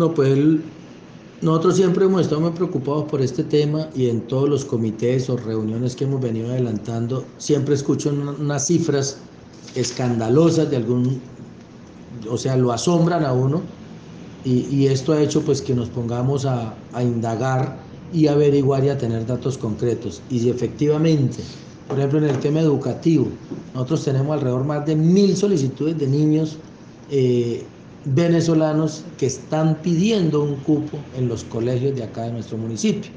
No, pues nosotros siempre hemos estado muy preocupados por este tema y en todos los comités o reuniones que hemos venido adelantando, siempre escucho una- unas cifras escandalosas de algún, o sea, lo asombran a uno y, y esto ha hecho pues que nos pongamos a, a indagar y averiguar y a tener datos concretos. Y si efectivamente, por ejemplo, en el tema educativo, nosotros tenemos alrededor más de mil solicitudes de niños eh, venezolanos que están pidiendo un cupo en los colegios de acá de nuestro municipio.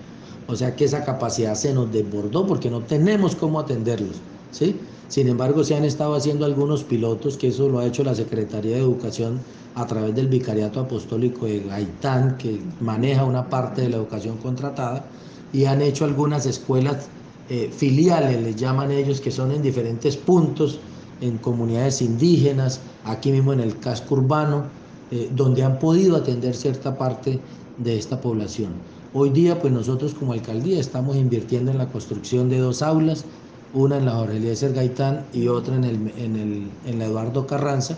O sea que esa capacidad se nos desbordó porque no tenemos cómo atenderlos. ¿sí? Sin embargo, se han estado haciendo algunos pilotos, que eso lo ha hecho la Secretaría de Educación a través del Vicariato Apostólico de Gaitán, que maneja una parte de la educación contratada, y han hecho algunas escuelas eh, filiales, les llaman ellos, que son en diferentes puntos, en comunidades indígenas, aquí mismo en el casco urbano, eh, donde han podido atender cierta parte de esta población. Hoy día, pues nosotros como alcaldía estamos invirtiendo en la construcción de dos aulas, una en la Jorge Eliezer Gaitán y otra en, el, en, el, en la Eduardo Carranza.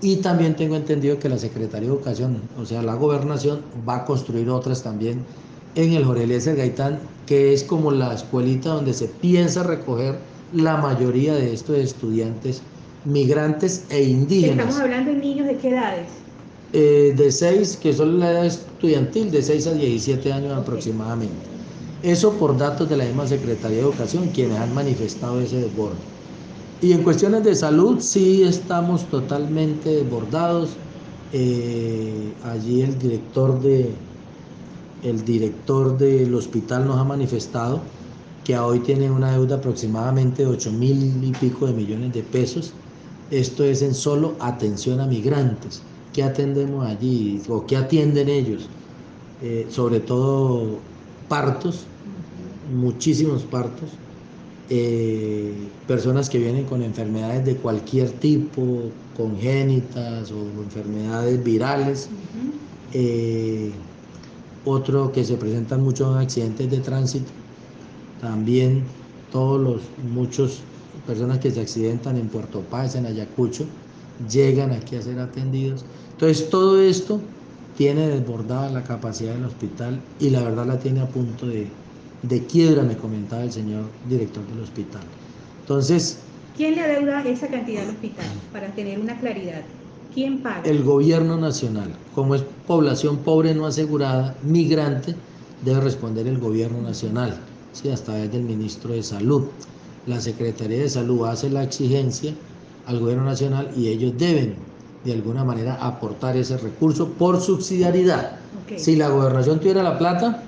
Y también tengo entendido que la Secretaría de Educación, o sea, la gobernación, va a construir otras también en el Jorge Eliezer Gaitán, que es como la escuelita donde se piensa recoger la mayoría de estos estudiantes migrantes e indígenas. Estamos hablando de niños de qué edades. Eh, de 6, que son la edad estudiantil, de 6 a 17 años aproximadamente. Eso por datos de la misma Secretaría de Educación, quienes han manifestado ese desborde. Y en cuestiones de salud, sí estamos totalmente desbordados. Eh, allí el director, de, el director del hospital nos ha manifestado que hoy tiene una deuda aproximadamente de 8 mil y pico de millones de pesos. Esto es en solo atención a migrantes. ¿Qué atendemos allí o qué atienden ellos? Eh, sobre todo partos, muchísimos partos, eh, personas que vienen con enfermedades de cualquier tipo, congénitas o enfermedades virales, eh, otro que se presentan muchos accidentes de tránsito, también todos los muchos personas que se accidentan en Puerto Paz, en Ayacucho, llegan aquí a ser atendidos. Entonces todo esto tiene desbordada la capacidad del hospital y la verdad la tiene a punto de, de quiebra, me comentaba el señor director del hospital. Entonces, ¿Quién le adeuda esa cantidad al hospital? Para tener una claridad. ¿Quién paga? el gobierno nacional, como es población pobre no asegurada, migrante, debe responder el gobierno nacional, ¿sí? hasta desde el ministro de Salud. La Secretaría de Salud hace la exigencia al gobierno nacional y ellos deben de alguna manera aportar ese recurso por subsidiariedad. Si la gobernación tuviera la plata,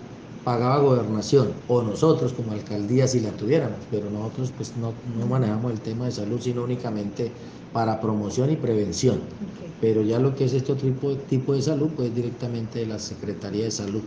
pagaba gobernación, o nosotros como alcaldía si la tuviéramos, pero nosotros pues no, no manejamos el tema de salud, sino únicamente para promoción y prevención. Pero ya lo que es este otro tipo, tipo de salud, pues directamente de la Secretaría de Salud.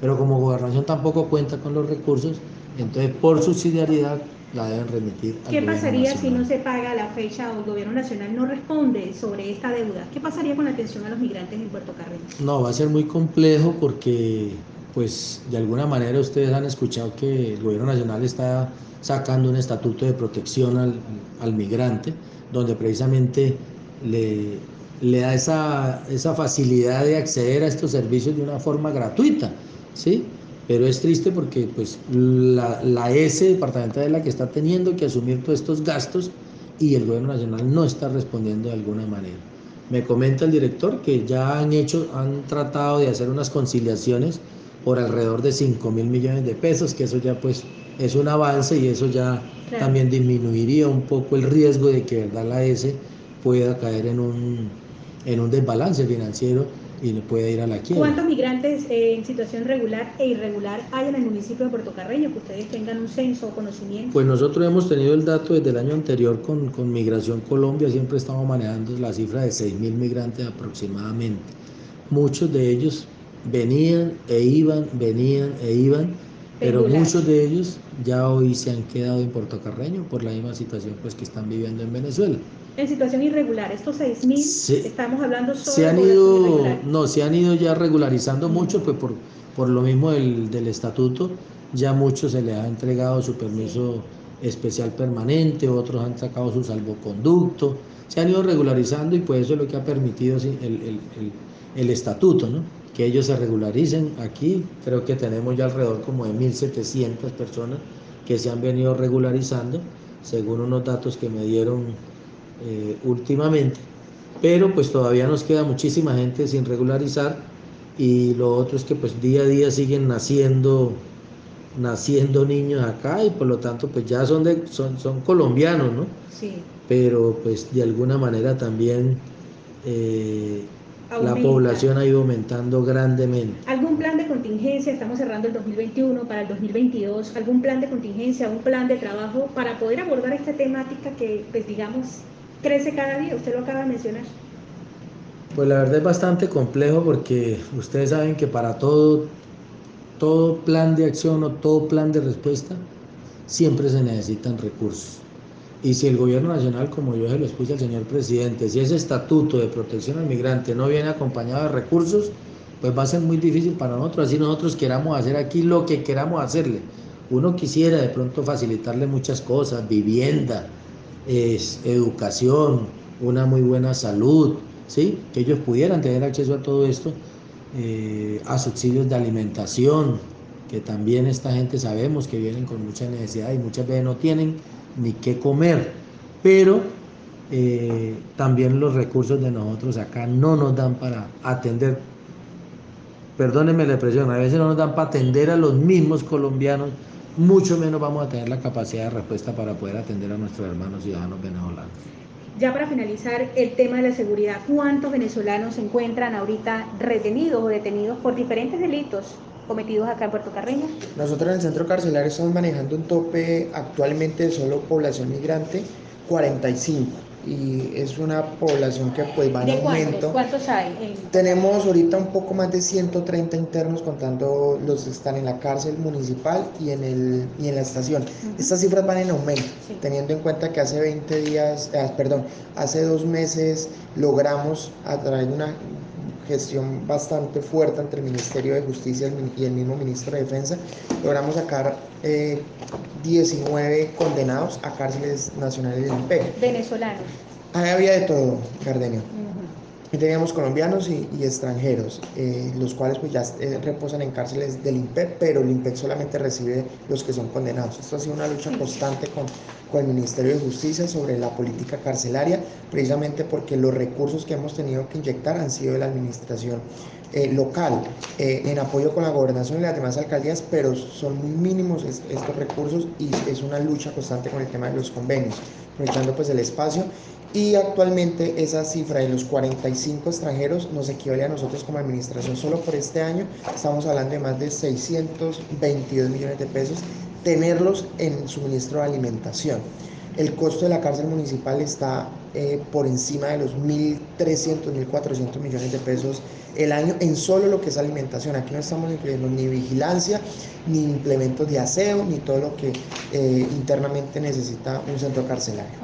Pero como gobernación tampoco cuenta con los recursos, entonces por subsidiariedad la deben remitir al ¿Qué pasaría si no se paga la fecha o el gobierno nacional no responde sobre esta deuda? ¿Qué pasaría con la atención a los migrantes en Puerto Carreño? No, va a ser muy complejo porque, pues, de alguna manera ustedes han escuchado que el gobierno nacional está sacando un estatuto de protección al, al migrante, donde precisamente le, le da esa, esa facilidad de acceder a estos servicios de una forma gratuita, ¿sí? Pero es triste porque, pues, la, la S departamental es la que está teniendo que asumir todos estos gastos y el gobierno nacional no está respondiendo de alguna manera. Me comenta el director que ya han hecho, han tratado de hacer unas conciliaciones por alrededor de 5 mil millones de pesos, que eso ya pues es un avance y eso ya Claro. también disminuiría un poco el riesgo de que verdad la S pueda caer en un, en un desbalance financiero y le pueda ir a la quiebra. ¿Cuántos migrantes eh, en situación regular e irregular hay en el municipio de Puerto Carreño? Que ustedes tengan un censo o conocimiento. Pues nosotros hemos tenido el dato desde el año anterior con, con Migración Colombia, siempre estamos manejando la cifra de 6 mil migrantes aproximadamente. Muchos de ellos venían e iban, venían e iban, pero Regular. muchos de ellos ya hoy se han quedado en Puerto Carreño por la misma situación pues, que están viviendo en Venezuela. En situación irregular, estos 6.000, Sí. estamos hablando solo Se han de ido, irregular. no, se han ido ya regularizando mucho, pues por, por lo mismo del, del estatuto, ya muchos se les ha entregado su permiso especial permanente, otros han sacado su salvoconducto, se han ido regularizando y pues eso es lo que ha permitido el, el- el- el estatuto, ¿no? que ellos se regularicen. Aquí creo que tenemos ya alrededor como de 1.700 personas que se han venido regularizando, según unos datos que me dieron eh, últimamente. Pero pues todavía nos queda muchísima gente sin regularizar y lo otro es que pues día a día siguen naciendo naciendo niños acá y por lo tanto pues ya son de son, son colombianos, ¿no? Sí. Pero pues de alguna manera también eh, la población ha ido aumentando grandemente. ¿Algún plan de contingencia? Estamos cerrando el 2021 para el 2022. ¿Algún plan de contingencia, un plan de trabajo para poder abordar esta temática que, pues digamos, crece cada día? Usted lo acaba de mencionar. Pues la verdad es bastante complejo porque ustedes saben que para todo, todo plan de acción o todo plan de respuesta siempre se necesitan recursos. Y si el gobierno nacional, como yo se lo expuse al señor presidente, si ese estatuto de protección al migrante no viene acompañado de recursos, pues va a ser muy difícil para nosotros, así nosotros queramos hacer aquí lo que queramos hacerle. Uno quisiera de pronto facilitarle muchas cosas, vivienda, es, educación, una muy buena salud, ¿sí? que ellos pudieran tener acceso a todo esto, eh, a subsidios de alimentación, que también esta gente sabemos que vienen con mucha necesidad y muchas veces no tienen ni qué comer, pero eh, también los recursos de nosotros acá no nos dan para atender, perdónenme la expresión, a veces no nos dan para atender a los mismos colombianos, mucho menos vamos a tener la capacidad de respuesta para poder atender a nuestros hermanos ciudadanos venezolanos. Ya para finalizar el tema de la seguridad, ¿cuántos venezolanos se encuentran ahorita retenidos o detenidos por diferentes delitos cometidos acá en Puerto Carreño? Nosotros en el centro carcelario estamos manejando un tope actualmente de solo población migrante 45 y es una población que pues va en ¿De cuántos? aumento. ¿Cuántos hay? En- Tenemos ahorita un poco más de 130 internos contando los que están en la cárcel municipal y en, el, y en la estación. Estas cifras van en aumento, Sí. teniendo en cuenta que hace 20 días, ah, perdón, hace dos meses logramos a través de una gestión bastante fuerte entre el Ministerio de Justicia y el mismo Ministro de Defensa, logramos sacar eh, 19 condenados a cárceles nacionales del INPE. venezolanos. Ahí había de todo, Gardenio. Ujú. Y teníamos colombianos y, y extranjeros, eh, los cuales pues ya eh, reposan en cárceles del INPEC, pero el INPEC solamente recibe los que son condenados. Esto ha sido una lucha constante con, con el Ministerio de Justicia sobre la política carcelaria, precisamente porque los recursos que hemos tenido que inyectar han sido de la administración eh, local, eh, en apoyo con la gobernación y las demás alcaldías, pero son muy mínimos es- estos recursos y es una lucha constante con el tema de los convenios, aprovechando pues el espacio y actualmente esa cifra de los 45 extranjeros nos equivale a nosotros como administración solo por este año. Estamos hablando de más de 622 millones de pesos tenerlos en suministro de alimentación. El costo de la cárcel municipal está eh, por encima de los 1.300, 1.400 millones de pesos el año en solo lo que es alimentación. Aquí no estamos incluyendo ni vigilancia, ni implementos de aseo, ni todo lo que eh, internamente necesita un centro carcelario.